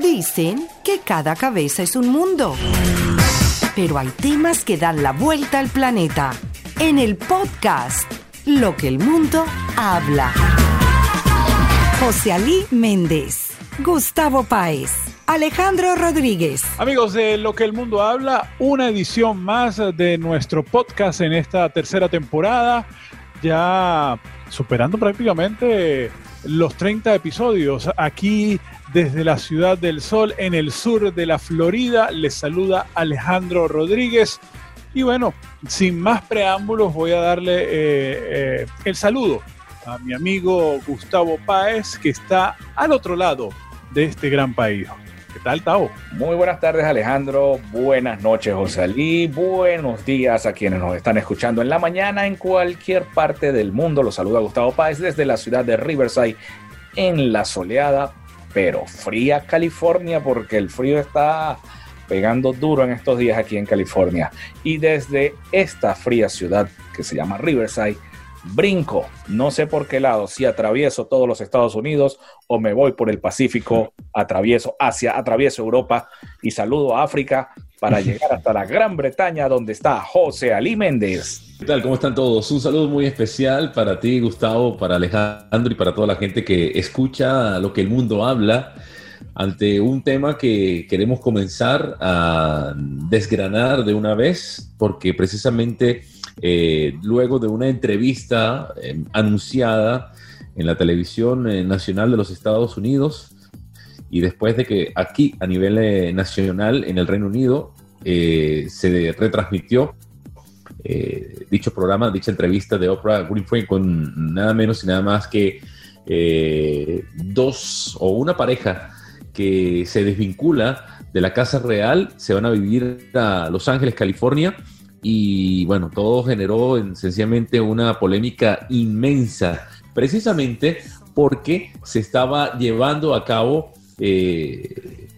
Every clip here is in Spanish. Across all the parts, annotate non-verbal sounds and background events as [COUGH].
Dicen que cada cabeza es un mundo. Pero hay temas que dan la vuelta al planeta. En el podcast, Lo que el mundo habla. José Alí Méndez, Gustavo Páez, Alejandro Rodríguez. Amigos de Lo que el mundo habla, una edición más de nuestro podcast en esta tercera temporada, ya superando prácticamente los 30 episodios. Aquí desde la Ciudad del Sol, en el sur de la Florida, les saluda Alejandro Rodríguez. Y bueno, sin más preámbulos, voy a darle eh, eh, el saludo a mi amigo Gustavo Páez, que está al otro lado de este gran país. ¿Qué tal, Tao? Muy buenas tardes, Alejandro. Buenas noches, José Ali. Buenos días a quienes nos están escuchando en la mañana en cualquier parte del mundo. Los saluda Gustavo Páez desde la ciudad de Riverside, en la soleada pero fría California, porque el frío está pegando duro en estos días aquí en California. Y desde esta fría ciudad que se llama Riverside, brinco, no sé por qué lado, si atravieso todos los Estados Unidos o me voy por el Pacífico, atravieso Asia, atravieso Europa y saludo a África para llegar hasta la Gran Bretaña donde está José Ali Méndez. ¿Qué tal? ¿Cómo están todos? Un saludo muy especial para ti, Gustavo, para Alejandro y para toda la gente que escucha lo que el mundo habla ante un tema que queremos comenzar a desgranar de una vez, porque precisamente eh, luego de una entrevista eh, anunciada en la televisión eh, nacional de los Estados Unidos, y después de que aquí a nivel nacional en el Reino Unido se retransmitió eh, dicho programa, dicha entrevista de Oprah Winfrey con nada menos y nada más que eh, dos o una pareja que se desvincula de la Casa Real, se van a vivir a Los Ángeles, California. Y bueno, todo generó sencillamente una polémica inmensa, precisamente porque se estaba llevando a cabo, eh,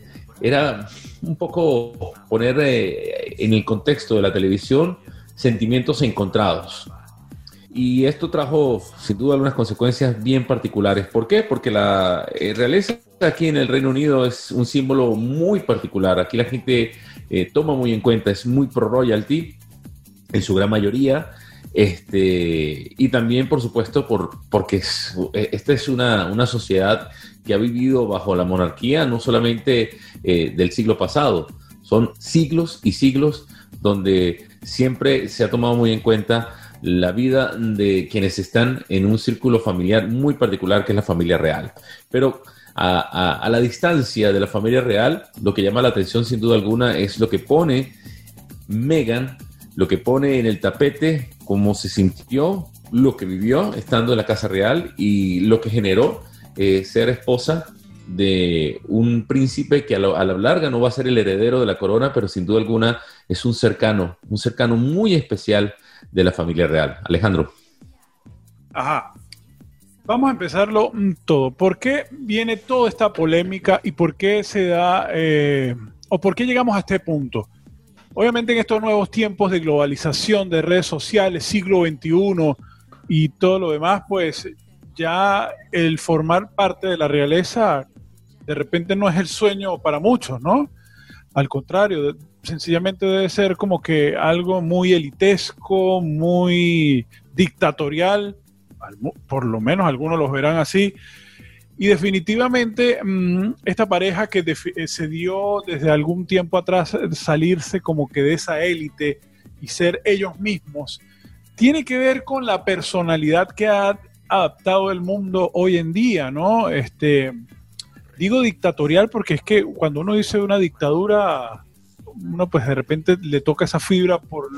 era un poco poner en el contexto de la televisión sentimientos encontrados. Y esto trajo, sin duda, algunas consecuencias bien particulares. ¿Por qué? Porque la eh, realeza aquí en el Reino Unido es un símbolo muy particular. Aquí la gente eh, toma muy en cuenta, es muy pro-royalty en su gran mayoría. Este, y también, por supuesto, por, porque eh, esta es una, una, sociedad que ha vivido bajo la monarquía, no solamente del siglo pasado, son siglos y siglos donde siempre se ha tomado muy en cuenta la vida de quienes están en un círculo familiar muy particular que es la familia real. Pero a, la distancia de la familia real, lo que llama la atención sin duda alguna es lo que pone Megan, lo que pone en el tapete, cómo se sintió, lo que vivió estando en la casa real y lo que generó eh, ser esposa de un príncipe que a, la larga no va a ser el heredero de la corona, pero sin duda alguna es un cercano, un cercano muy especial de la familia real. Alejandro. Ajá. Vamos a empezarlo mm, todo. ¿Por qué viene toda esta polémica y por qué se da, eh, o por qué llegamos a este punto? Obviamente en estos nuevos tiempos de globalización, de redes sociales, siglo XXI y todo lo demás, pues ya el formar parte de la realeza de repente no es el sueño para muchos, ¿no? Al contrario, sencillamente debe ser como que algo muy elitesco, muy dictatorial, por lo menos algunos los verán así. Y definitivamente mm, esta pareja que eh, se dio desde algún tiempo atrás salirse como que de esa élite y ser ellos mismos, tiene que ver con la personalidad que ha adaptado el mundo hoy en día, ¿no? Este, Digo dictatorial porque es que cuando uno dice una dictadura, uno pues de repente le toca esa fibra por,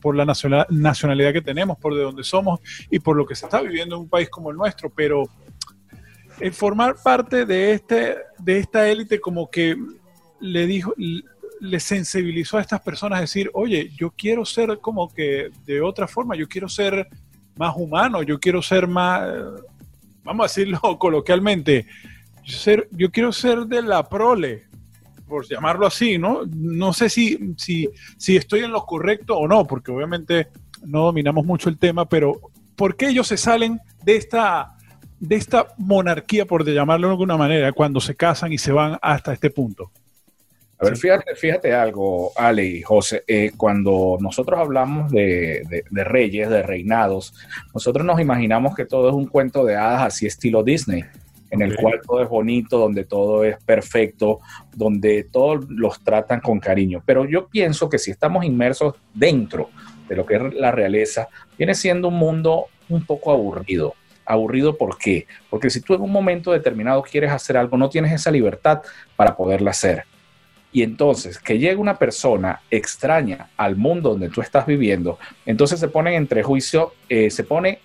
por, la nacionalidad que tenemos, por de dónde somos y por lo que se está viviendo en un país como el nuestro, pero el formar parte de, este, de esta élite como que le dijo, le sensibilizó a estas personas a decir, oye, yo quiero ser como que de otra forma, yo quiero ser más humano, yo quiero ser más, vamos a decirlo [LAUGHS] coloquialmente, yo quiero ser de la prole, por llamarlo así, ¿no? No sé si, si, si estoy en lo correcto o no, porque obviamente no dominamos mucho el tema, pero ¿por qué ellos se salen de esta de esta monarquía, por llamarlo de alguna manera, cuando se casan y se van hasta este punto? A ver, fíjate, fíjate algo, Ale y José, eh, cuando nosotros hablamos de, reyes, de reinados, nosotros nos imaginamos que todo es un cuento de hadas así estilo Disney, en el cual todo es bonito, donde todo es perfecto, donde todos los tratan con cariño. Pero yo pienso que si estamos inmersos dentro de lo que es la realeza, viene siendo un mundo un poco aburrido. Aburrido, ¿por qué? Porque si tú en un momento determinado quieres hacer algo, no tienes esa libertad para poderla hacer. Y entonces, que llegue una persona extraña al mundo donde tú estás viviendo, entonces se pone entre juicio, eh, se pone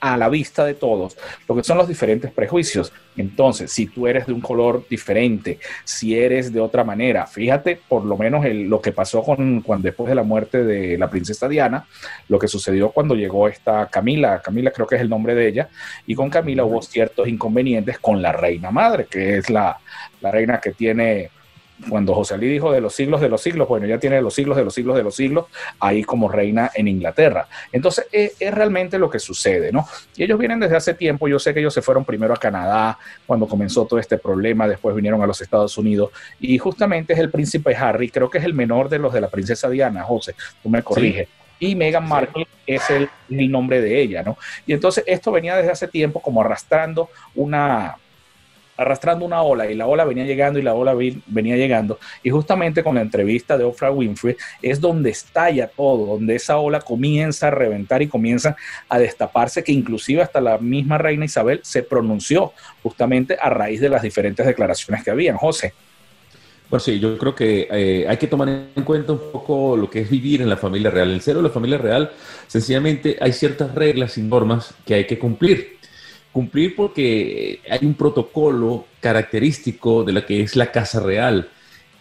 a la vista de todos lo que son los diferentes prejuicios. Entonces, si tú eres de un color diferente, si eres de otra manera, fíjate por lo menos lo que pasó con, cuando después de la muerte de la princesa Diana, lo que sucedió cuando llegó esta Camila, Camila creo que es el nombre de ella, y con Camila hubo ciertos inconvenientes con la reina madre, que es la, la reina que tiene cuando José Ali dijo de los siglos de los siglos, bueno, ya tiene los siglos de los siglos de los siglos ahí como reina en Inglaterra. Entonces, es, realmente lo que sucede, ¿no? Y ellos vienen desde hace tiempo, yo sé que ellos se fueron primero a Canadá cuando comenzó todo este problema, después vinieron a los Estados Unidos y justamente es el príncipe Harry, creo que es el menor de los de la princesa Diana, José, tú me corriges. Y Meghan Markle es el, el nombre de ella, ¿no? Y entonces esto venía desde hace tiempo como arrastrando una, arrastrando una ola y la ola venía llegando y la ola venía llegando. Y justamente con la entrevista de Oprah Winfrey es donde estalla todo, donde esa ola comienza a reventar y comienza a destaparse, que inclusive hasta la misma reina Isabel se pronunció justamente a raíz de las diferentes declaraciones que habían. José. Pues sí, yo creo que eh, hay que tomar en cuenta un poco lo que es vivir en la familia real. El cero la familia real, sencillamente hay ciertas reglas y normas que hay que cumplir cumplir porque hay un protocolo característico de lo que es la casa real,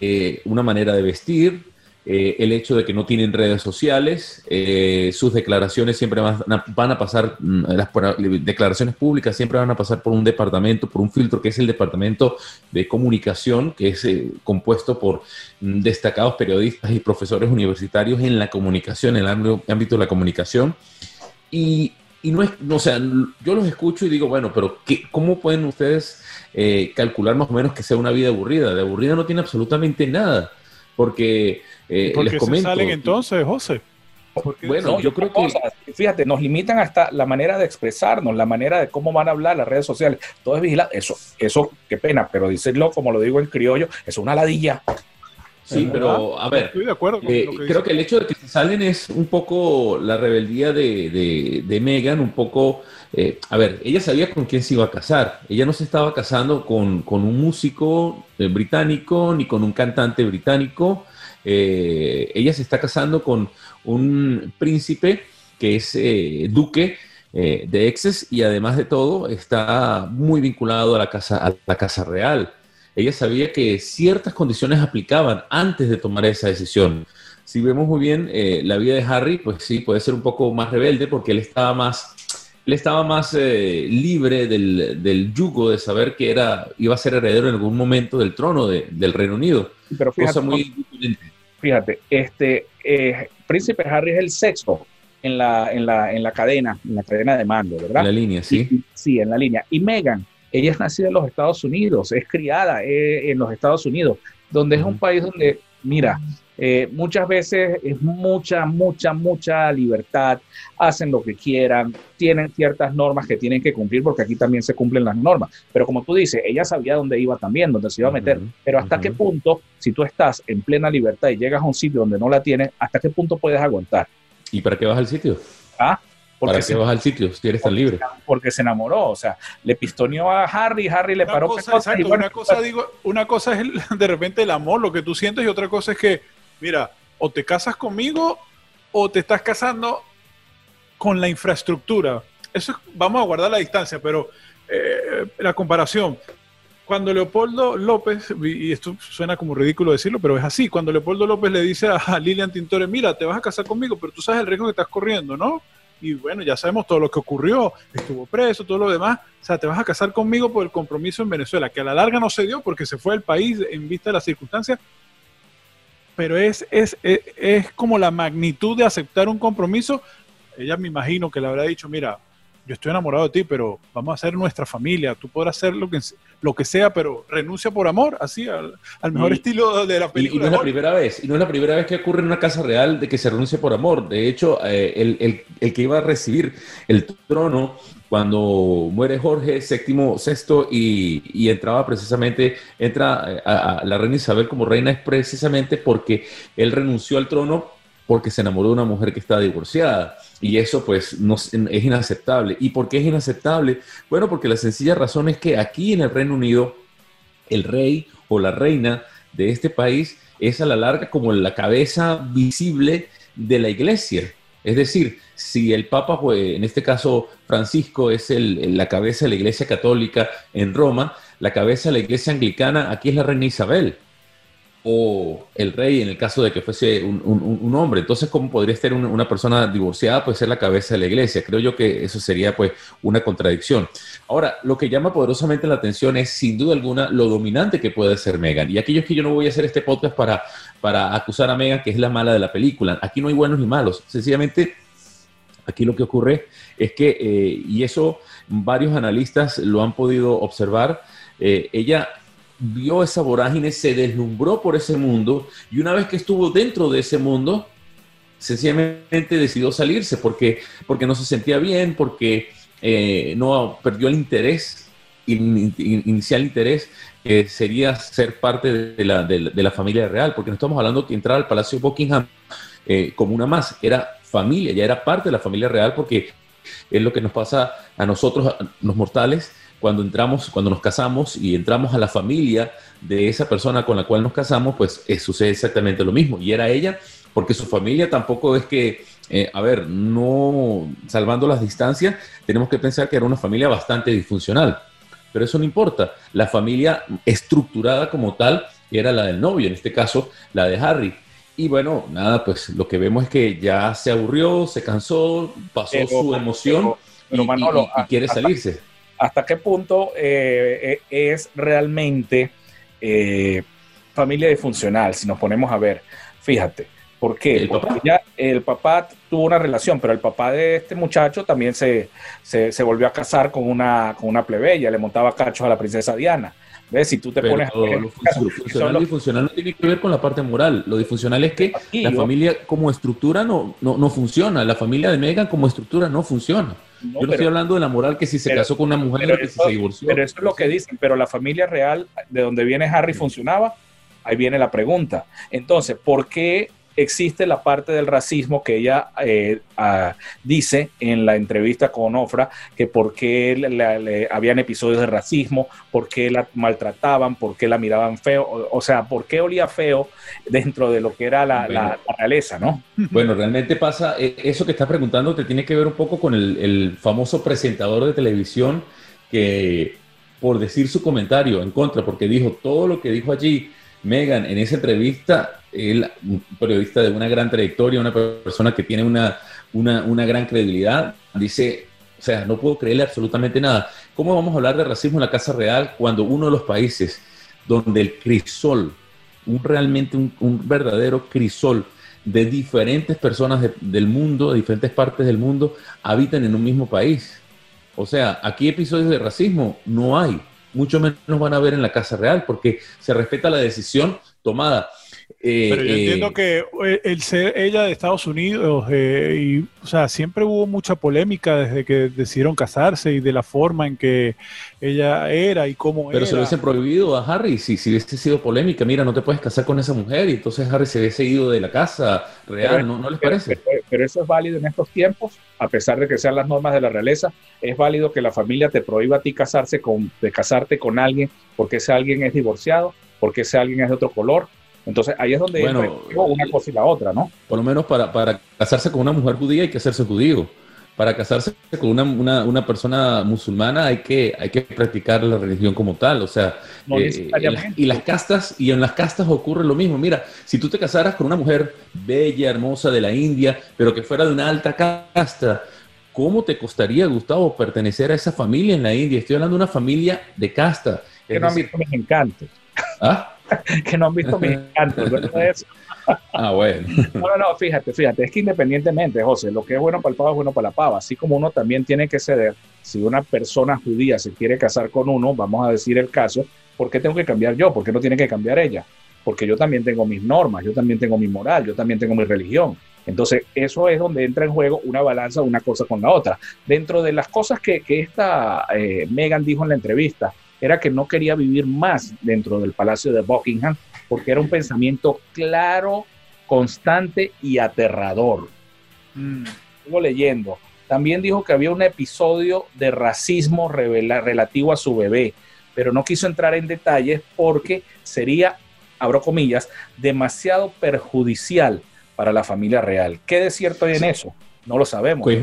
eh, una manera de vestir, eh, el hecho de que no tienen redes sociales, eh, sus declaraciones siempre van a, pasar, mm, las declaraciones públicas siempre van a pasar por un departamento, por un filtro que es el departamento de comunicación, que es compuesto por mm, destacados periodistas y profesores universitarios en la comunicación, en el ámbito de la comunicación. Y y no es, o sea, yo los escucho y digo, bueno, pero ¿qué, ¿cómo pueden ustedes eh, calcular más o menos que sea una vida aburrida? De aburrida no tiene absolutamente nada, porque eh, ¿Por les comento, salen entonces, José? Bueno, yo creo que fíjate, nos limitan hasta la manera de expresarnos, la manera de cómo van a hablar las redes sociales. Todo es vigilado. Eso, eso, qué pena, pero decirlo como lo digo en criollo, es una ladilla. Sí, pero a ver, Estoy de acuerdo eh, creo que el hecho de que se salen es un poco la rebeldía de, de, Megan, un poco, eh, a ver, ella sabía con quién se iba a casar, ella no se estaba casando con, un músico eh, británico ni con un cantante británico, ella se está casando con un príncipe que es duque de Exes y además de todo está muy vinculado a la casa, a la casa real ella sabía que ciertas condiciones aplicaban antes de tomar esa decisión. Si vemos muy bien eh, la vida de Harry, pues sí, puede ser un poco más rebelde porque él estaba más, él estaba más eh, libre del, yugo de saber que era, iba a ser heredero en algún momento del trono del Reino Unido. Pero fíjate, muy fíjate este eh, Príncipe Harry es el sexto en la, en, la, en la cadena, en la cadena de mando, ¿verdad? En la línea, sí. sí, en la línea. Y Meghan ella es nacida en los Estados Unidos, es criada eh, en los Estados Unidos, donde es un país donde, mira, eh, muchas veces es mucha, mucha, mucha libertad, hacen lo que quieran, tienen ciertas normas que tienen que cumplir, porque aquí también se cumplen las normas. Pero como tú dices, ella sabía dónde iba también, dónde se iba a meter. Pero hasta qué punto, si tú estás en plena libertad y llegas a un sitio donde no la tienes, hasta qué punto puedes aguantar. ¿Y para qué vas al sitio? Ah, porque ¿Para qué vas al sitio si eres tan libre? Porque se enamoró, o sea, le pistoneó a Harry, Harry le paró. una cosa digo, una cosa es [LAUGHS] de repente el amor, lo que tú sientes, y otra cosa es que, mira, o te casas conmigo o te estás casando con la infraestructura. Eso vamos a guardar la distancia, pero eh, la comparación. Cuando Leopoldo López, y esto suena como ridículo decirlo, pero es así, cuando Leopoldo López le dice a Lilian Tintore, mira, te vas a casar conmigo, pero tú sabes el riesgo que estás corriendo, ¿no? Y bueno, ya sabemos todo lo que ocurrió, estuvo preso, todo lo demás. O sea, te vas a casar conmigo por el compromiso en Venezuela, que a la larga no se dio porque se fue al país en vista de las circunstancias, pero es, es, es, como la magnitud de aceptar un compromiso. Ella me imagino que le habrá dicho, mira, yo estoy enamorado de ti, pero vamos a ser nuestra familia, tú podrás hacer lo que, lo que sea, pero renuncia por amor, así, al, mejor estilo de la película. Y, no es la primera vez, y no es la primera vez que ocurre en una casa real de que se renuncia por amor. De hecho, eh, el, el, que iba a recibir el trono cuando muere Jorge VII, VI y, y entraba precisamente, entra eh, a, la reina Isabel como reina es precisamente porque él renunció al trono porque se enamoró de una mujer que está divorciada. Y eso pues no, es inaceptable. ¿Y por qué es inaceptable? Bueno, porque la sencilla razón es que aquí en el Reino Unido, el rey o la reina de este país es a la larga como la cabeza visible de la iglesia. Es decir, si el Papa, en este caso Francisco, es la cabeza de la Iglesia Católica en Roma, la cabeza de la Iglesia Anglicana aquí es la Reina Isabel o el rey en el caso de que fuese un, hombre. Entonces, ¿cómo podría ser una, persona divorciada? Pues ser la cabeza de la iglesia. Creo yo que eso sería pues una contradicción. Ahora, lo que llama poderosamente la atención es sin duda alguna lo dominante que puede ser Megan. Y aquellos que yo no voy a hacer este podcast para, para acusar a Megan que es la mala de la película. Aquí no hay buenos ni malos. Sencillamente, aquí lo que ocurre es que, eh, y eso varios analistas lo han podido observar, eh, ella vio esa vorágine, se deslumbró por ese mundo y una vez que estuvo dentro de ese mundo, sencillamente decidió salirse porque, porque no se sentía bien, porque eh, no perdió el interés, inicial interés, que sería ser parte de la, de, la, familia real, porque no estamos hablando que entrar al Palacio Buckingham eh, como una más, era familia, ya era parte de la familia real porque es lo que nos pasa a nosotros, los mortales, cuando entramos, cuando nos casamos y entramos a la familia de esa persona con la cual nos casamos, pues eh, sucede exactamente lo mismo. Y era ella, porque su familia tampoco es que, eh, a ver, no salvando las distancias, tenemos que pensar que era una familia bastante disfuncional. Pero eso no importa. La familia estructurada como tal era la del novio, en este caso la de Harry. Y bueno, nada, pues lo que vemos es que ya se aburrió, se cansó, pasó su emoción y, quiere salirse hasta qué punto eh, eh, es realmente eh, familia disfuncional, si nos ponemos a ver. Fíjate, ¿por qué? ¿El Porque papá? ya el papá tuvo una relación, pero el papá de este muchacho también se, se, volvió a casar con una, con una plebeya, le montaba cachos a la princesa Diana. ¿Ves? Si tú te pones a ver, lo [LAUGHS] funcional, disfuncional no tiene que ver con la parte moral. Lo disfuncional es que la familia como estructura no, no, no funciona. La familia de Megan como estructura no funciona. Yo no estoy hablando de la moral que si se casó con una mujer que si se divorció. Pero eso es lo que dicen, pero la familia real de donde viene Harry funcionaba, ahí viene la pregunta. Entonces, ¿por qué existe la parte del racismo que ella eh, ah, dice en la entrevista con Ofra, que por qué le, habían episodios de racismo, por qué la maltrataban, por qué la miraban feo, o, sea, por qué olía feo dentro de lo que era la, realeza, ¿no? Bueno, realmente pasa, eh, eso que estás preguntando te tiene que ver un poco con el, el famoso presentador de televisión que por decir su comentario en contra, porque dijo todo lo que dijo allí Megan en esa entrevista, él, un periodista de una gran trayectoria, una persona que tiene una, una, gran credibilidad, dice, o sea, no puedo creerle absolutamente nada. ¿Cómo vamos a hablar de racismo en la Casa Real cuando uno de los países donde el crisol, un realmente un, verdadero crisol de diferentes personas del mundo, de diferentes partes del mundo, habitan en un mismo país? O sea, aquí episodios de racismo no hay mucho menos van a ver en la Casa Real, porque se respeta la decisión tomada. Eh, Pero yo eh, entiendo que eh, el ser ella de Estados Unidos, y, o sea, siempre hubo mucha polémica desde que decidieron casarse y de la forma en que ella era y cómo Pero era. se lo hubiese prohibido a Harry si, si hubiese sido polémica. Mira, no te puedes casar con esa mujer y entonces Harry se hubiese ido de la casa real, ¿no, ¿no les parece? pero eso es válido en estos tiempos, a pesar de que sean las normas de la realeza, es válido que la familia te prohíba a ti casarse con, de casarte con alguien porque ese alguien es divorciado, porque ese alguien es de otro color. Entonces ahí es donde bueno, una cosa y la otra, ¿no? Por lo menos para, para casarse con una mujer judía hay que hacerse judío para casarse con una, una, persona musulmana hay que, hay que practicar la religión como tal, o sea, eh, y las castas, y en las castas ocurre lo mismo, mira, si tú te casaras con una mujer bella, hermosa de la India, pero que fuera de una alta casta, ¿cómo te costaría, Gustavo, pertenecer a esa familia en la India? Estoy hablando de una familia de casta. Que no a mí me encanta. ¿Ah? [LAUGHS] que no han visto mis cantos, ¿no es Ah, bueno. [LAUGHS] No, no, no, fíjate, fíjate, es que independientemente, José, lo que es bueno para el pavo es bueno para la pava, así como uno también tiene que ceder, si una persona judía se quiere casar con uno, vamos a decir el caso, ¿por qué tengo que cambiar yo? ¿Por qué no tiene que cambiar ella? Porque yo también tengo mis normas, yo también tengo mi moral, yo también tengo mi religión. Entonces, eso es donde entra en juego una balanza, una cosa con la otra. Dentro de las cosas que, que esta eh, Megan dijo en la entrevista, era que no quería vivir más dentro del Palacio de Buckingham porque era un pensamiento claro, constante y aterrador. Mm. Sigo leyendo. También dijo que había un episodio de racismo relativo a su bebé, pero no quiso entrar en detalles porque sería, abro comillas, demasiado perjudicial para la familia real. ¿Qué de cierto hay en eso? No lo sabemos. Pues,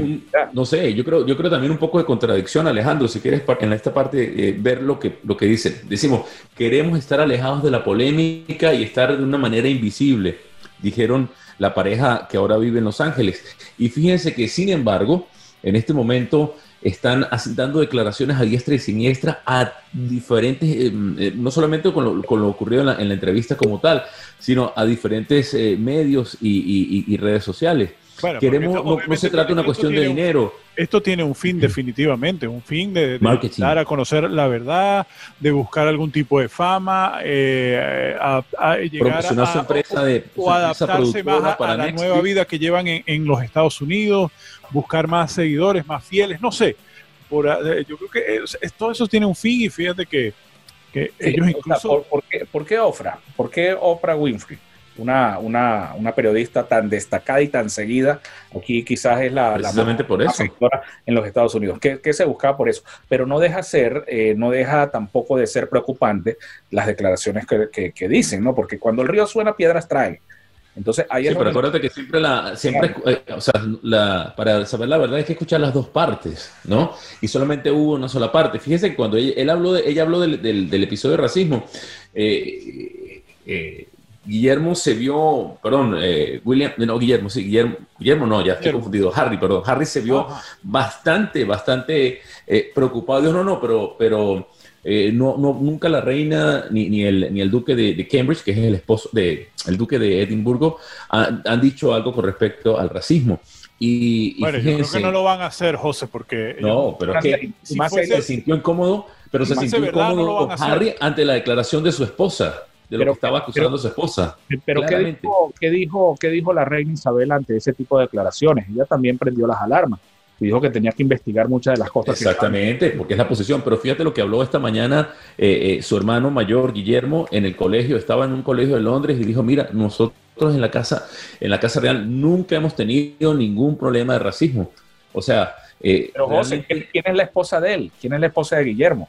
no sé, yo creo, yo creo también un poco de contradicción, Alejandro, si quieres en esta parte eh, ver lo que, lo que dice. Decimos, queremos estar alejados de la polémica y estar de una manera invisible, dijeron la pareja que ahora vive en Los Ángeles. Y fíjense que, sin embargo, en este momento están dando declaraciones a diestra y siniestra a diferentes, eh, eh, no solamente con lo, con lo ocurrido en la, en la, entrevista como tal, sino a diferentes medios y, y, y redes sociales. Queremos, no, se trata de una cuestión de dinero. esto tiene un fin definitivamente, un fin de, dar a conocer la verdad, de buscar algún tipo de fama, eh, a, llegar a, su empresa de, o adaptarse más a, la nueva vida que llevan en, los Estados Unidos, buscar más seguidores, más fieles, no sé. Por, eh, yo creo que todo eso tiene un fin y fíjate que, ellos incluso... ¿por, qué, ¿Por qué Ofra? ¿Por qué Oprah Winfrey? Una, una, una, periodista tan destacada y tan seguida. Aquí quizás es la, Precisamente por eso. en los Estados Unidos. ¿Qué, se buscaba por eso? Pero no deja ser, eh, no deja tampoco de ser preocupante las declaraciones que, que, dicen, ¿no? Porque cuando el río suena, piedras trae. Entonces, ahí sí, pero acuérdate que siempre la, siempre, eh, o sea, la, para saber la verdad hay que escuchar las dos partes, ¿no? Y solamente hubo una sola parte. Fíjese que cuando ella, él habló de, ella habló del, del, episodio de racismo, eh, eh Guillermo se vio, perdón, eh, William, no, Guillermo, sí, Guillermo, Guillermo no, ya estoy confundido, Harry, perdón, Harry se vio bastante, bastante eh, preocupado, Dios no, no, pero, pero eh, no, no, nunca la reina ni, ni, el, ni el duque de, Cambridge, que es el esposo de, el duque de Edimburgo, han, dicho algo con respecto al racismo. Y, bueno, yo creo que no lo van a hacer, José, porque... No, pero es que más se sintió incómodo, pero se sintió incómodo con Harry ante la declaración de su esposa de lo que estaba acusando a su esposa. Pero ¿qué dijo, ¿qué dijo, ¿qué dijo la reina Isabel ante ese tipo de declaraciones? Ella también prendió las alarmas y dijo que tenía que investigar muchas de las cosas. Exactamente, porque es la posición. Pero fíjate lo que habló esta mañana eh, eh, su hermano mayor, Guillermo, en el colegio, estaba en un colegio de Londres y dijo, mira, nosotros en la casa, en la casa real nunca hemos tenido ningún problema de racismo. O sea... Eh, pero José, ¿quién es la esposa de él? ¿Quién es la esposa de Guillermo?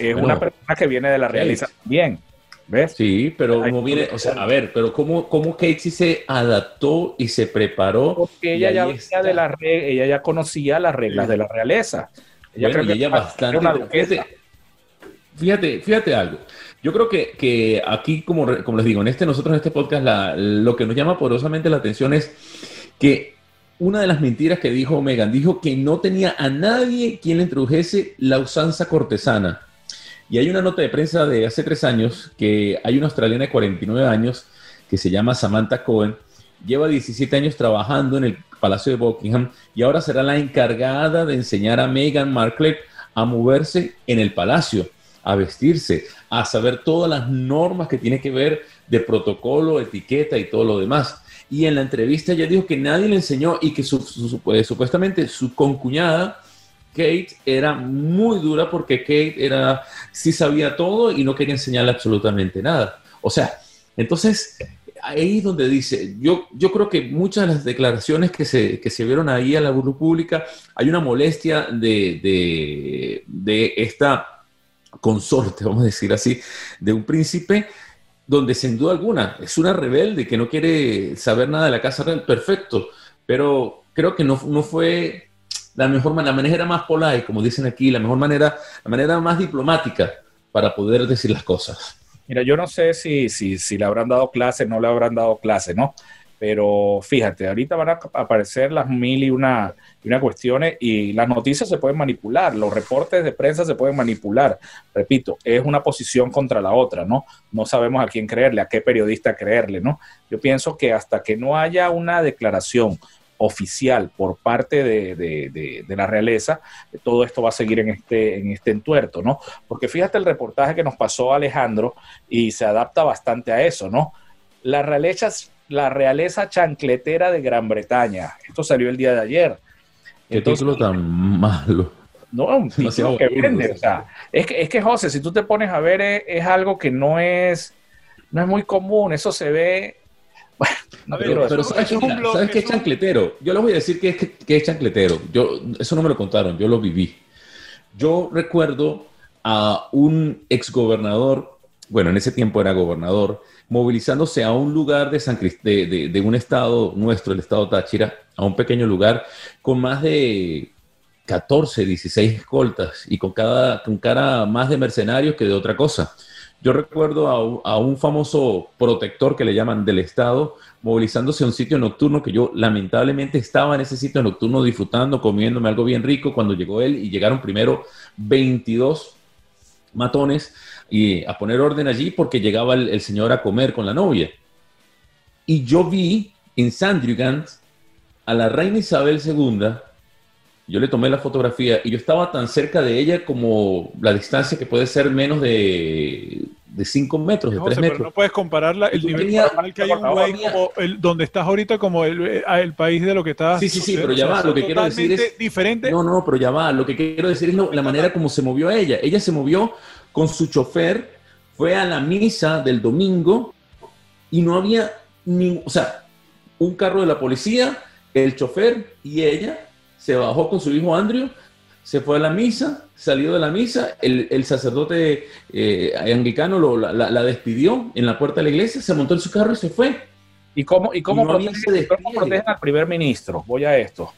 Es una persona que viene de la realeza bien. ¿Ves? Sí, pero como viene, o sea, a ver, pero ¿cómo, cómo Casey se adaptó y se preparó? Porque ella ya venía de la ella ya conocía las reglas de la realeza. Ella creo que ella bastante. Fíjate, fíjate, fíjate, algo. Yo creo que, que aquí, como, como, les digo, en este, nosotros en este podcast, la, lo que nos llama poderosamente la atención es que una de las mentiras que dijo Megan, dijo que no tenía a nadie quien le introdujese la usanza cortesana. Y hay una nota de prensa de hace tres años que hay una australiana de 49 años que se llama Samantha Cohen, lleva 17 años trabajando en el Palacio de Buckingham y ahora será la encargada de enseñar a Meghan Markle a moverse en el palacio, a vestirse, a saber todas las normas que tiene que ver de protocolo, etiqueta y todo lo demás. Y en la entrevista ella dijo que nadie le enseñó y que eh, supuestamente su concuñada Kate era muy dura porque Kate era, sí sabía todo y no quería enseñarle absolutamente nada. O sea, entonces ahí es donde dice, yo, yo creo que muchas de las declaraciones que se, que se vieron ahí a la luz pública, hay una molestia de, de, de esta consorte, [LAUGHS] vamos a decir así, de un príncipe donde sin duda alguna es una rebelde que no quiere saber nada de la Casa Real, perfecto, pero creo que no, no fue la mejor manera, la manera más polite, como dicen aquí, la mejor manera, la manera más diplomática para poder decir las cosas. Mira, yo no sé si, si, si le habrán dado clase, no le habrán dado clase, ¿no? Pero fíjate, ahorita van a aparecer las mil y una, y una cuestiones y las noticias se pueden manipular, los reportes de prensa se pueden manipular. Repito, es una posición contra la otra, ¿no? No sabemos a quién creerle, a qué periodista creerle, ¿no? Yo pienso que hasta que no haya una declaración oficial por parte de, la realeza, todo esto va a seguir en este, en este entuerto, ¿no? Porque fíjate el reportaje que nos pasó Alejandro y se adapta bastante a eso, ¿no? La realeza, la realeza chancletera de Gran Bretaña. Esto salió el día de ayer. Qué título tan malo. No, un título que vende. O sea, es que, es que, José, si tú te pones a ver, es, es algo que no es, no es muy común. Eso se ve pero, ¿sabes, qué es chancletero? Yo les voy a decir que es, que es chancletero. Yo, eso no me lo contaron, yo lo viví. Yo recuerdo a un exgobernador, bueno, en ese tiempo era gobernador, movilizándose a un lugar de, San de, de, un estado nuestro, el estado Táchira, a un pequeño lugar con más de 14, 16 escoltas y con, cada, con cara más de mercenarios que de otra cosa. Yo recuerdo a, un famoso protector que le llaman del Estado, movilizándose a un sitio nocturno que yo lamentablemente estaba en ese sitio nocturno disfrutando, comiéndome algo bien rico cuando llegó él y llegaron primero 22 matones y a poner orden allí porque llegaba el, señor a comer con la novia. Y yo vi en Sandrigans a la reina Isabel II yo le tomé la fotografía y yo estaba tan cerca de ella como la distancia que puede ser menos de, de 5 metros, de 3 metros. Pero no puedes compararla el nivel que hay un como el, donde estás ahorita como el, eh, el, país de lo que estás. Sí, sí, sí, pero ya va, lo que quiero decir es... diferente. No, no, pero ya va, lo que quiero decir es la manera como se movió ella. Ella se movió con su chofer, fue a la misa del domingo y no había ni, o sea, un carro de la policía, el chofer y ella se bajó con su hijo Andrew, se fue a la misa, salió de la misa, el, sacerdote eh, anglicano la, despidió en la puerta de la iglesia, se montó en su carro y se fue. ¿Y cómo, y cómo, protegen, al primer ministro? Voy a esto.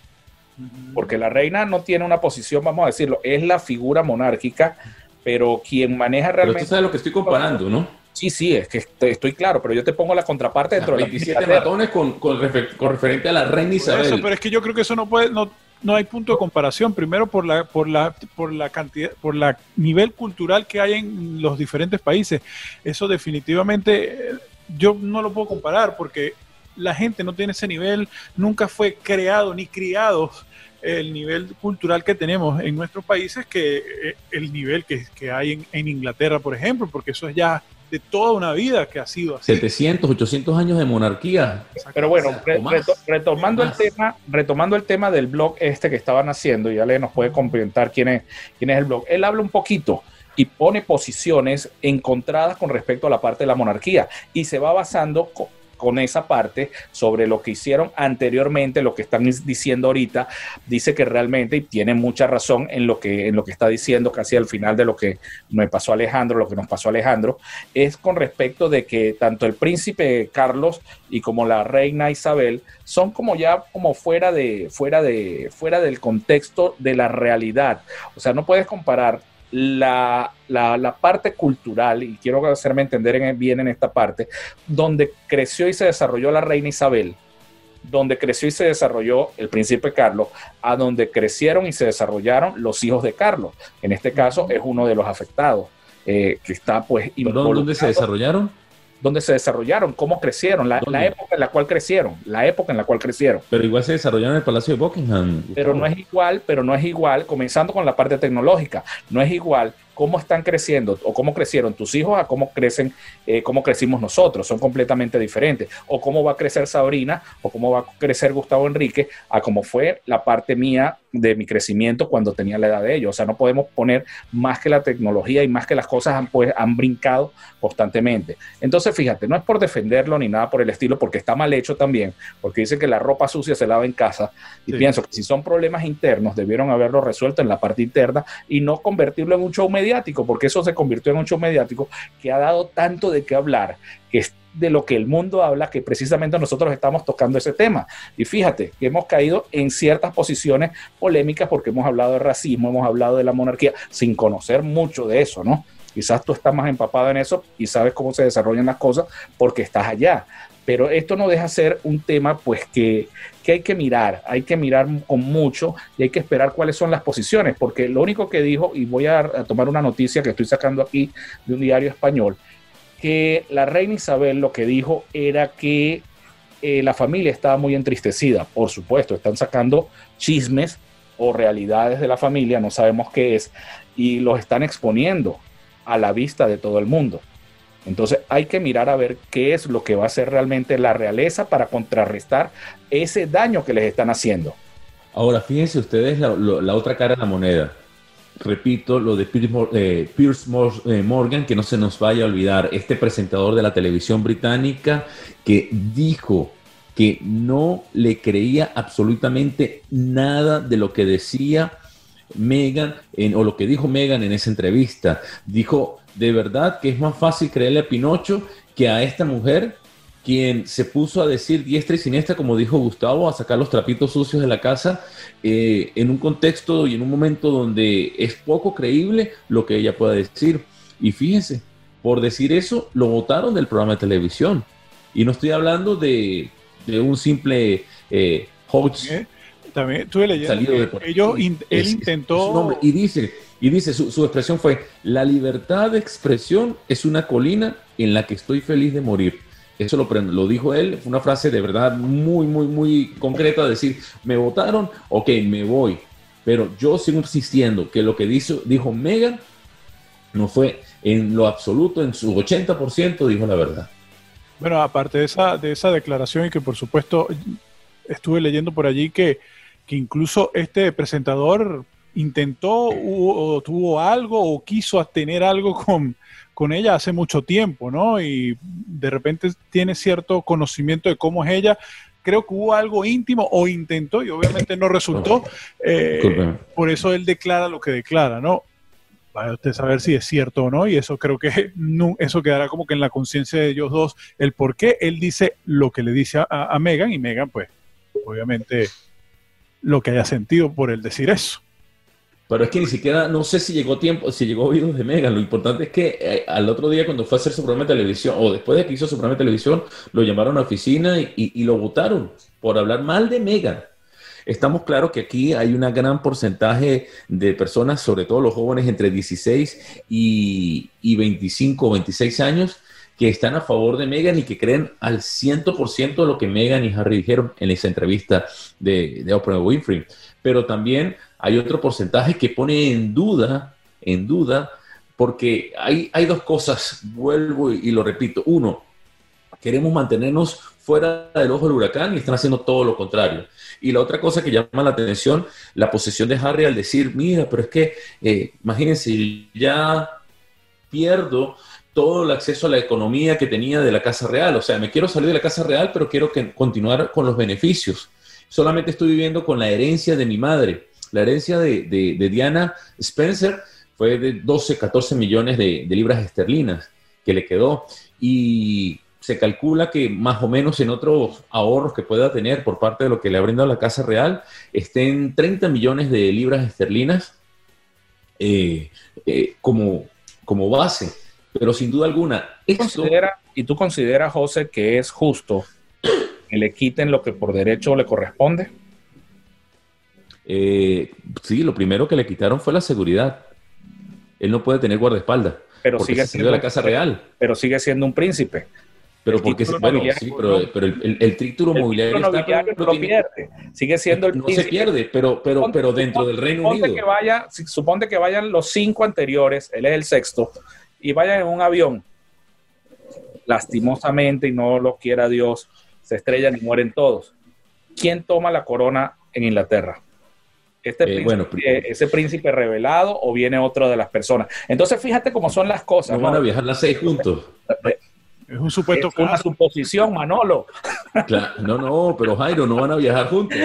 Porque la reina no tiene una posición, vamos a decirlo, es la figura monárquica, pero quien maneja realmente... Pero tú sabes lo que estoy comparando, ¿no? Sí, sí, es que estoy, claro, pero yo te pongo la contraparte dentro de la 27 ratones con, con, referente a la reina Isabel. Eso, pero es que yo creo que eso no puede, no, no hay punto de comparación. Primero por la, por la, por la cantidad, por la nivel cultural que hay en los diferentes países. Eso definitivamente eh, yo no lo puedo comparar porque la gente no tiene ese nivel, nunca fue creado ni criado el nivel cultural que tenemos en nuestros países que eh, el nivel que, que hay en, en, Inglaterra, por ejemplo, porque eso es ya de toda una vida que ha sido así. 700, 800 años de monarquía. Pero bueno, retomando, el tema, retomando el tema del blog este que estaban haciendo, ya le nos puede complementar quién es, quién es el blog. Él habla un poquito y pone posiciones encontradas con respecto a la parte de la monarquía y se va basando con esa parte sobre lo que hicieron anteriormente, lo que están diciendo ahorita, dice que realmente, y tiene mucha razón en lo que, en lo que está diciendo casi al final de lo que me pasó Alejandro, lo que nos pasó Alejandro, es con respecto de que tanto el príncipe Carlos y como la reina Isabel son como ya como fuera de, fuera de, fuera del contexto de la realidad. O sea, no puedes comparar la, la, parte cultural, y quiero hacerme entender bien en esta parte, donde creció y se desarrolló la reina Isabel, donde creció y se desarrolló el príncipe Carlos, a donde crecieron y se desarrollaron los hijos de Carlos. En este caso es uno de los afectados, eh, que está pues... ¿Dónde se desarrollaron? Dónde se desarrollaron, cómo crecieron, la, época en la cual crecieron, la época en la cual crecieron. Pero igual se desarrollaron en el Palacio de Buckingham. Pero no es igual, pero no es igual, comenzando con la parte tecnológica, no es igual cómo están creciendo o cómo crecieron tus hijos a cómo crecen, eh, cómo crecimos nosotros, son completamente diferentes. O cómo va a crecer Sabrina o cómo va a crecer Gustavo Enrique a cómo fue la parte mía de mi crecimiento cuando tenía la edad de ellos. O sea, no podemos poner más que la tecnología y más que las cosas han, pues, han brincado constantemente. Entonces, fíjate, no es por defenderlo ni nada por el estilo, porque está mal hecho también, porque dice que la ropa sucia se lava en casa. Y pienso que si son problemas internos, debieron haberlo resuelto en la parte interna y no convertirlo en un show mediático, porque eso se convirtió en un show mediático que ha dado tanto de qué hablar, que es de lo que el mundo habla, que precisamente nosotros estamos tocando ese tema. Y fíjate que hemos caído en ciertas posiciones polémicas porque hemos hablado de racismo, hemos hablado de la monarquía, sin conocer mucho de eso, ¿no? Quizás tú estás más empapado en eso y sabes cómo se desarrollan las cosas porque estás allá. Pero esto no deja ser un tema pues que, que hay que mirar, hay que mirar con mucho y hay que esperar cuáles son las posiciones, porque lo único que dijo, y voy a, tomar una noticia que estoy sacando aquí de un diario español, que la reina Isabel lo que dijo era que eh, la familia estaba muy entristecida. Por supuesto, están sacando chismes o realidades de la familia, no sabemos qué es, y los están exponiendo a la vista de todo el mundo. Entonces hay que mirar a ver qué es lo que va a hacer realmente la realeza para contrarrestar ese daño que les están haciendo. Ahora, fíjense ustedes la, la otra cara de la moneda repito, lo de Pierce, eh, Morgan, que no se nos vaya a olvidar, este presentador de la televisión británica que dijo que no le creía absolutamente nada de lo que decía Megan o lo que dijo Megan en esa entrevista. Dijo, de verdad que es más fácil creerle a Pinocho que a esta mujer quien se puso a decir diestra y siniestra, como dijo Gustavo, a sacar los trapitos sucios de la casa eh, en un contexto y en un momento donde es poco creíble lo que ella pueda decir. Y fíjense, por decir eso, lo votaron del programa de televisión. Y no estoy hablando de, un simple eh. También estuve leyendo ellos él intentó... y dice, y dice su, su expresión fue, la libertad de expresión es una colina en la que estoy feliz de morir eso lo, lo dijo él, fue una frase de verdad muy, muy, muy concreta, decir, me votaron, ok, me voy. Pero yo sigo insistiendo que lo que dijo, dijo Megan no fue en lo absoluto, en su 80% dijo la verdad. Bueno, aparte de esa, de esa declaración y que por supuesto estuve leyendo por allí que, que incluso este presentador intentó o tuvo algo o quiso tener algo con, con ella hace mucho tiempo, ¿no? Y de repente tiene cierto conocimiento de cómo es ella. Creo que hubo algo íntimo o intentó y obviamente no resultó. Eh, por eso él declara lo que declara, ¿no? Vaya usted a saber si es cierto o no, y eso creo que [LAUGHS] no, eso quedará como que en la conciencia de ellos dos, el por qué él dice lo que le dice a, a Megan, y Megan, pues, obviamente, lo que haya sentido por él decir eso. Pero es que ni siquiera, no sé si llegó tiempo, si llegó oídos de Megan. Lo importante es que eh, al otro día, cuando fue a hacer su programa de televisión, o después de que hizo su programa de televisión, lo llamaron a la oficina y, lo votaron por hablar mal de Megan. Estamos claros que aquí hay un gran porcentaje de personas, sobre todo los jóvenes entre 16 y, y 25 o 26 años, que están a favor de Megan y que creen al 100% de lo que Megan y Harry dijeron en esa entrevista de, de Oprah Winfrey. Pero también hay otro porcentaje que pone en duda, en duda, porque hay, hay dos cosas, vuelvo y, lo repito. Uno, queremos mantenernos fuera del ojo del huracán y están haciendo todo lo contrario. Y la otra cosa que llama la atención, la posesión de Harry al decir, mira, pero es que, eh, imagínense, ya pierdo todo el acceso a la economía que tenía de la Casa Real. O sea, me quiero salir de la Casa Real, pero quiero que, continuar con los beneficios. Solamente estoy viviendo con la herencia de mi madre. La herencia de, Diana Spencer fue de 12, 14 millones de, libras esterlinas que le quedó. Y se calcula que más o menos en otros ahorros que pueda tener por parte de lo que le ha brindado la Casa Real, estén 30 millones de libras esterlinas eh, eh, como, como base. Pero sin duda alguna, ¿Y tú consideras, José, que es justo que le quiten lo que por derecho le corresponde? Eh, sí, lo primero que le quitaron fue la seguridad. Él no puede tener guardaespaldas. Pero sigue siendo la casa real. Pero sigue siendo un príncipe. Pero porque bueno, sí, pero, el, título mobiliario, no lo pierde. Sigue siendo el No se pierde, pero, pero, pero dentro del Reino Unido. Que vaya, suponte que vayan los cinco anteriores, él es el sexto, y vayan en un avión. Lastimosamente, y no lo quiera Dios, se estrellan y mueren todos. ¿Quién toma la corona en Inglaterra? este eh, príncipe, ese príncipe revelado o viene otro de las personas. Entonces, fíjate cómo son las cosas. No, van a viajar las seis juntos. Es un supuesto es una suposición, Manolo. no, no, pero Jairo, no van a viajar juntos.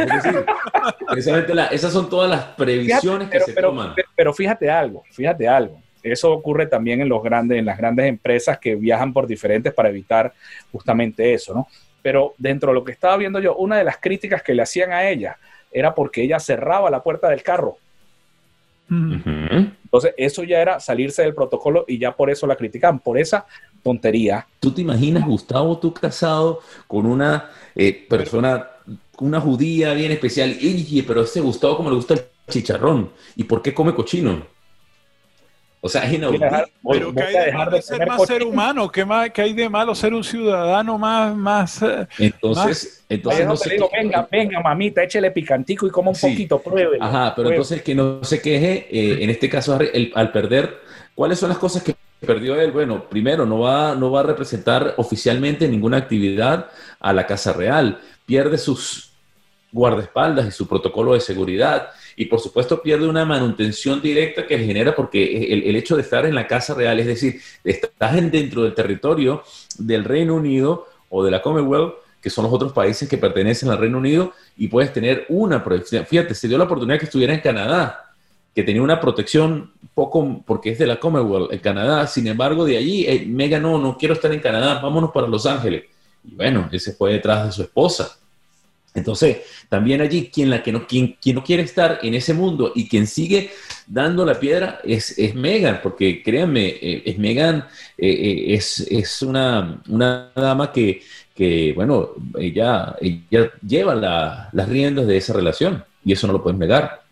esas son todas las previsiones que se toman. Pero fíjate algo, fíjate algo. Eso ocurre también en los grandes, en las grandes empresas que viajan por diferentes para evitar justamente eso, ¿no? Pero dentro de lo que estaba viendo yo, una de las críticas que le hacían a ella era porque ella cerraba la puerta del carro. Entonces Entonces, eso ya era salirse del protocolo y ya por eso la critican, por esa tontería. ¿Tú te imaginas, Gustavo, tú casado con una eh, persona, una judía bien especial, y, pero ese Gustavo, como le gusta el chicharrón? ¿Y por qué come cochino? O sea, es inaudito. Pero que hay de, dejar de ser más ser humano, ¿qué, más, ¿qué hay de malo ser un ciudadano más... más eh, entonces, entonces no sé digo, venga, venga, mamita, échele picantico y coma un poquito, pruebe. Ajá, pero entonces que no se queje, eh, en este caso, al perder, ¿cuáles son las cosas que perdió él? Bueno, primero, no va, no va a representar oficialmente ninguna actividad a la Casa Real, pierde sus guardaespaldas y su protocolo de seguridad y por supuesto pierde una manutención directa que genera porque el, hecho de estar en la Casa Real, es decir, estás dentro del territorio del Reino Unido o de la Commonwealth, que son los otros países que pertenecen al Reino Unido, y puedes tener una protección. Fíjate, se dio la oportunidad que estuviera en Canadá, que tenía una protección poco, porque es de la Commonwealth, en Canadá. Sin embargo, de allí, eh, Mega, no, no quiero estar en Canadá, vámonos para Los Ángeles. Y bueno, ese fue detrás de su esposa. Entonces, también allí, quien, la que no, quien, quien no quiere estar en ese mundo y quien sigue dando la piedra es, es Megan, porque créanme, eh, es Megan eh, eh, es, es una, una, dama que, que, bueno, ella, ella lleva las riendas de esa relación y eso no lo puedes negar.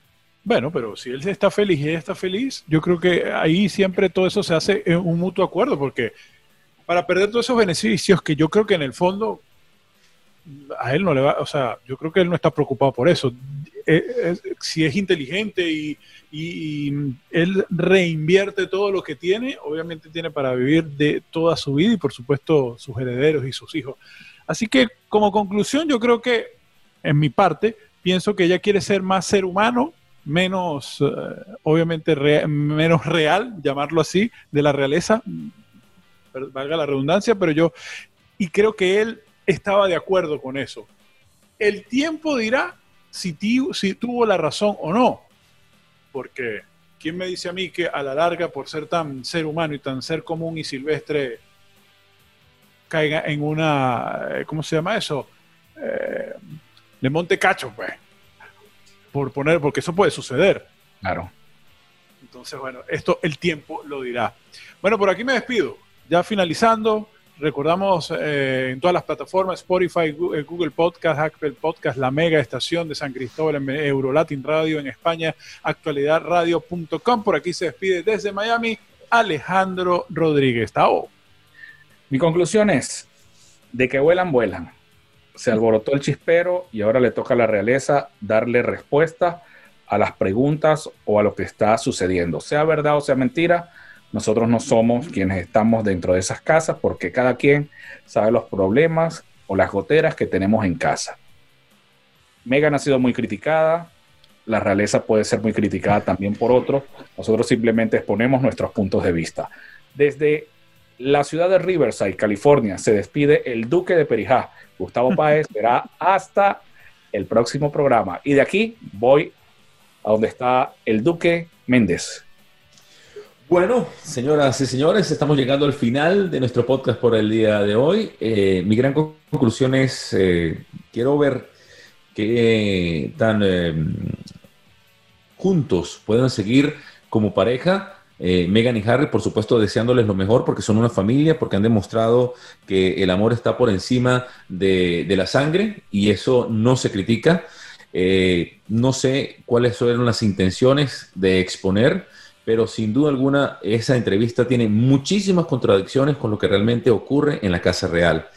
Bueno, pero si él está feliz y ella está feliz, yo creo que ahí siempre todo eso se hace en un mutuo acuerdo, porque para perder todos esos beneficios que yo creo que en el fondo a él no le va, o sea, yo creo que él no está preocupado por eso. Eh, si es inteligente y, él reinvierte todo lo que tiene, obviamente tiene para vivir de toda su vida y por supuesto sus herederos y sus hijos. Así que como conclusión yo creo que en mi parte pienso que ella quiere ser más ser humano, menos, eh, obviamente, menos real, llamarlo así, de la realeza, valga la redundancia, pero yo, y creo que él estaba de acuerdo con eso. El tiempo dirá si, si tuvo la razón o no, porque ¿quién me dice a mí que a la larga, por ser tan ser humano y tan ser común y silvestre, caiga en una, eh, ¿cómo se llama eso? Eh, de monte cacho, pues. Por poner, porque eso puede suceder. Claro. Entonces, bueno, esto el tiempo lo dirá. Bueno, por aquí me despido. Ya finalizando, Recordamos eh, en todas las plataformas, Spotify, Google eh, Podcast, Apple Podcast, la mega estación de San Cristóbal en Eurolatin Radio en España, actualidadradio.com. Por aquí se despide desde Miami Alejandro Rodríguez. Tao. Mi conclusión es, de que vuelan, vuelan. Se alborotó el chispero y ahora le toca a la realeza darle respuesta a las preguntas o a lo que está sucediendo. Sea verdad o sea mentira, nosotros no somos quienes estamos dentro de esas casas porque cada quien sabe los problemas o las goteras que tenemos en casa. Megan ha sido muy criticada, la realeza puede ser muy criticada también por otros. Nosotros simplemente exponemos nuestros puntos de vista. Desde la ciudad de Riverside, California, se despide el Duque de Perijá. Gustavo [LAUGHS] Páez será hasta el próximo programa. Y de aquí voy a donde está el Duque Méndez. Bueno, señoras y señores, estamos llegando al final de nuestro podcast por el día de hoy. Eh, mi gran conclusión es, eh, quiero ver qué tan eh, juntos puedan seguir como pareja. Megan y Harry, por supuesto, deseándoles lo mejor porque son una familia, porque han demostrado que el amor está por encima de, de la sangre y eso no se critica. no sé cuáles fueron las intenciones de exponer pero sin duda alguna esa entrevista tiene muchísimas contradicciones con lo que realmente ocurre en la Casa Real.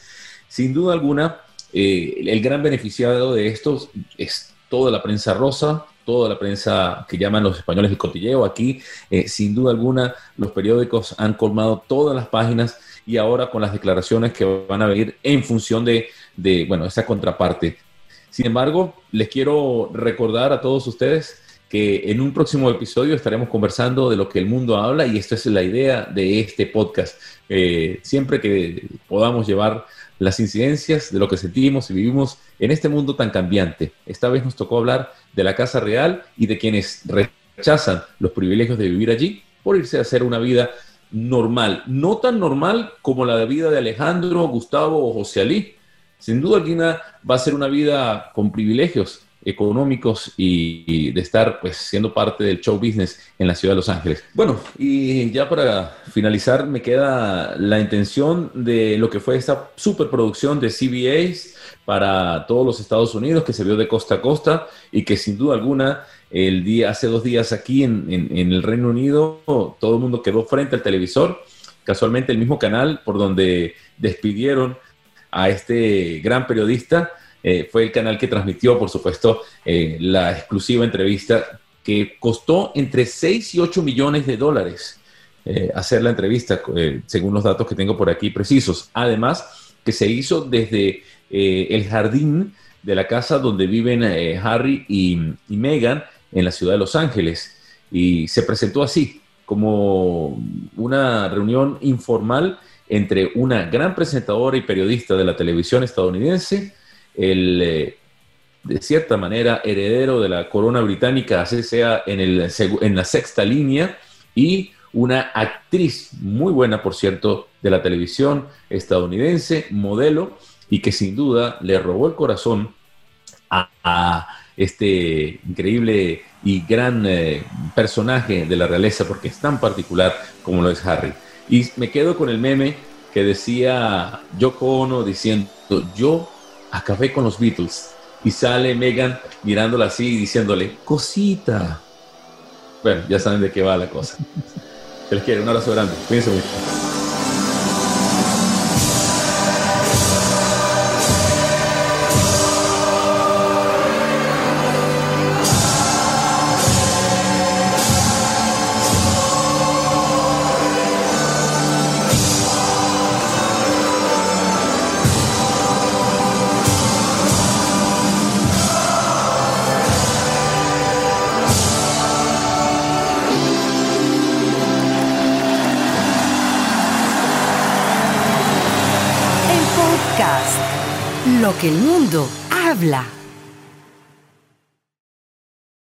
Sin duda alguna, eh, el gran beneficiado de esto es toda la prensa rosa, toda la prensa que llaman los españoles el cotilleo. Aquí, eh, sin duda alguna, los periódicos han colmado todas las páginas y ahora con las declaraciones que van a venir en función de, de bueno, esa contraparte. Sin embargo, les quiero recordar a todos ustedes que en un próximo episodio estaremos conversando de lo que el mundo habla y esta es la idea de este podcast. Eh, siempre que podamos llevar las incidencias de lo que sentimos y vivimos en este mundo tan cambiante. Esta vez nos tocó hablar de la Casa Real y de quienes rechazan los privilegios de vivir allí por irse a hacer una vida normal, no tan normal como la vida de Alejandro, Gustavo o José Alí. Sin duda alguna va a ser una vida con privilegios, económicos y, de estar pues siendo parte del show business en la ciudad de Los Ángeles. Bueno, y ya para finalizar me queda la intención de lo que fue esta superproducción de CBAs para todos los Estados Unidos que se vio de costa a costa y que sin duda alguna el día, hace dos días aquí en, en el Reino Unido todo el mundo quedó frente al televisor, casualmente el mismo canal por donde despidieron a este gran periodista eh, fue el canal que transmitió, por supuesto, eh, la exclusiva entrevista que costó entre 6 y 8 millones de dólares eh, hacer la entrevista, según los datos que tengo por aquí precisos. Además, que se hizo desde el jardín de la casa donde viven Harry y, y Meghan en la ciudad de Los Ángeles. Y se presentó así, como una reunión informal entre una gran presentadora y periodista de la televisión estadounidense, el, eh, de cierta manera, heredero de la corona británica, así sea en, el, en la sexta línea, y una actriz muy buena, por cierto, de la televisión estadounidense, modelo, y que sin duda le robó el corazón a, este increíble y gran eh, personaje de la realeza, porque es tan particular como lo es Harry. Y me quedo con el meme que decía Yoko Ono diciendo, yo acabé con los Beatles. Y sale Megan mirándola así y diciéndole, cosita. Bueno, ya saben de qué va la cosa. Les quiere, un abrazo grande. Cuídense mucho.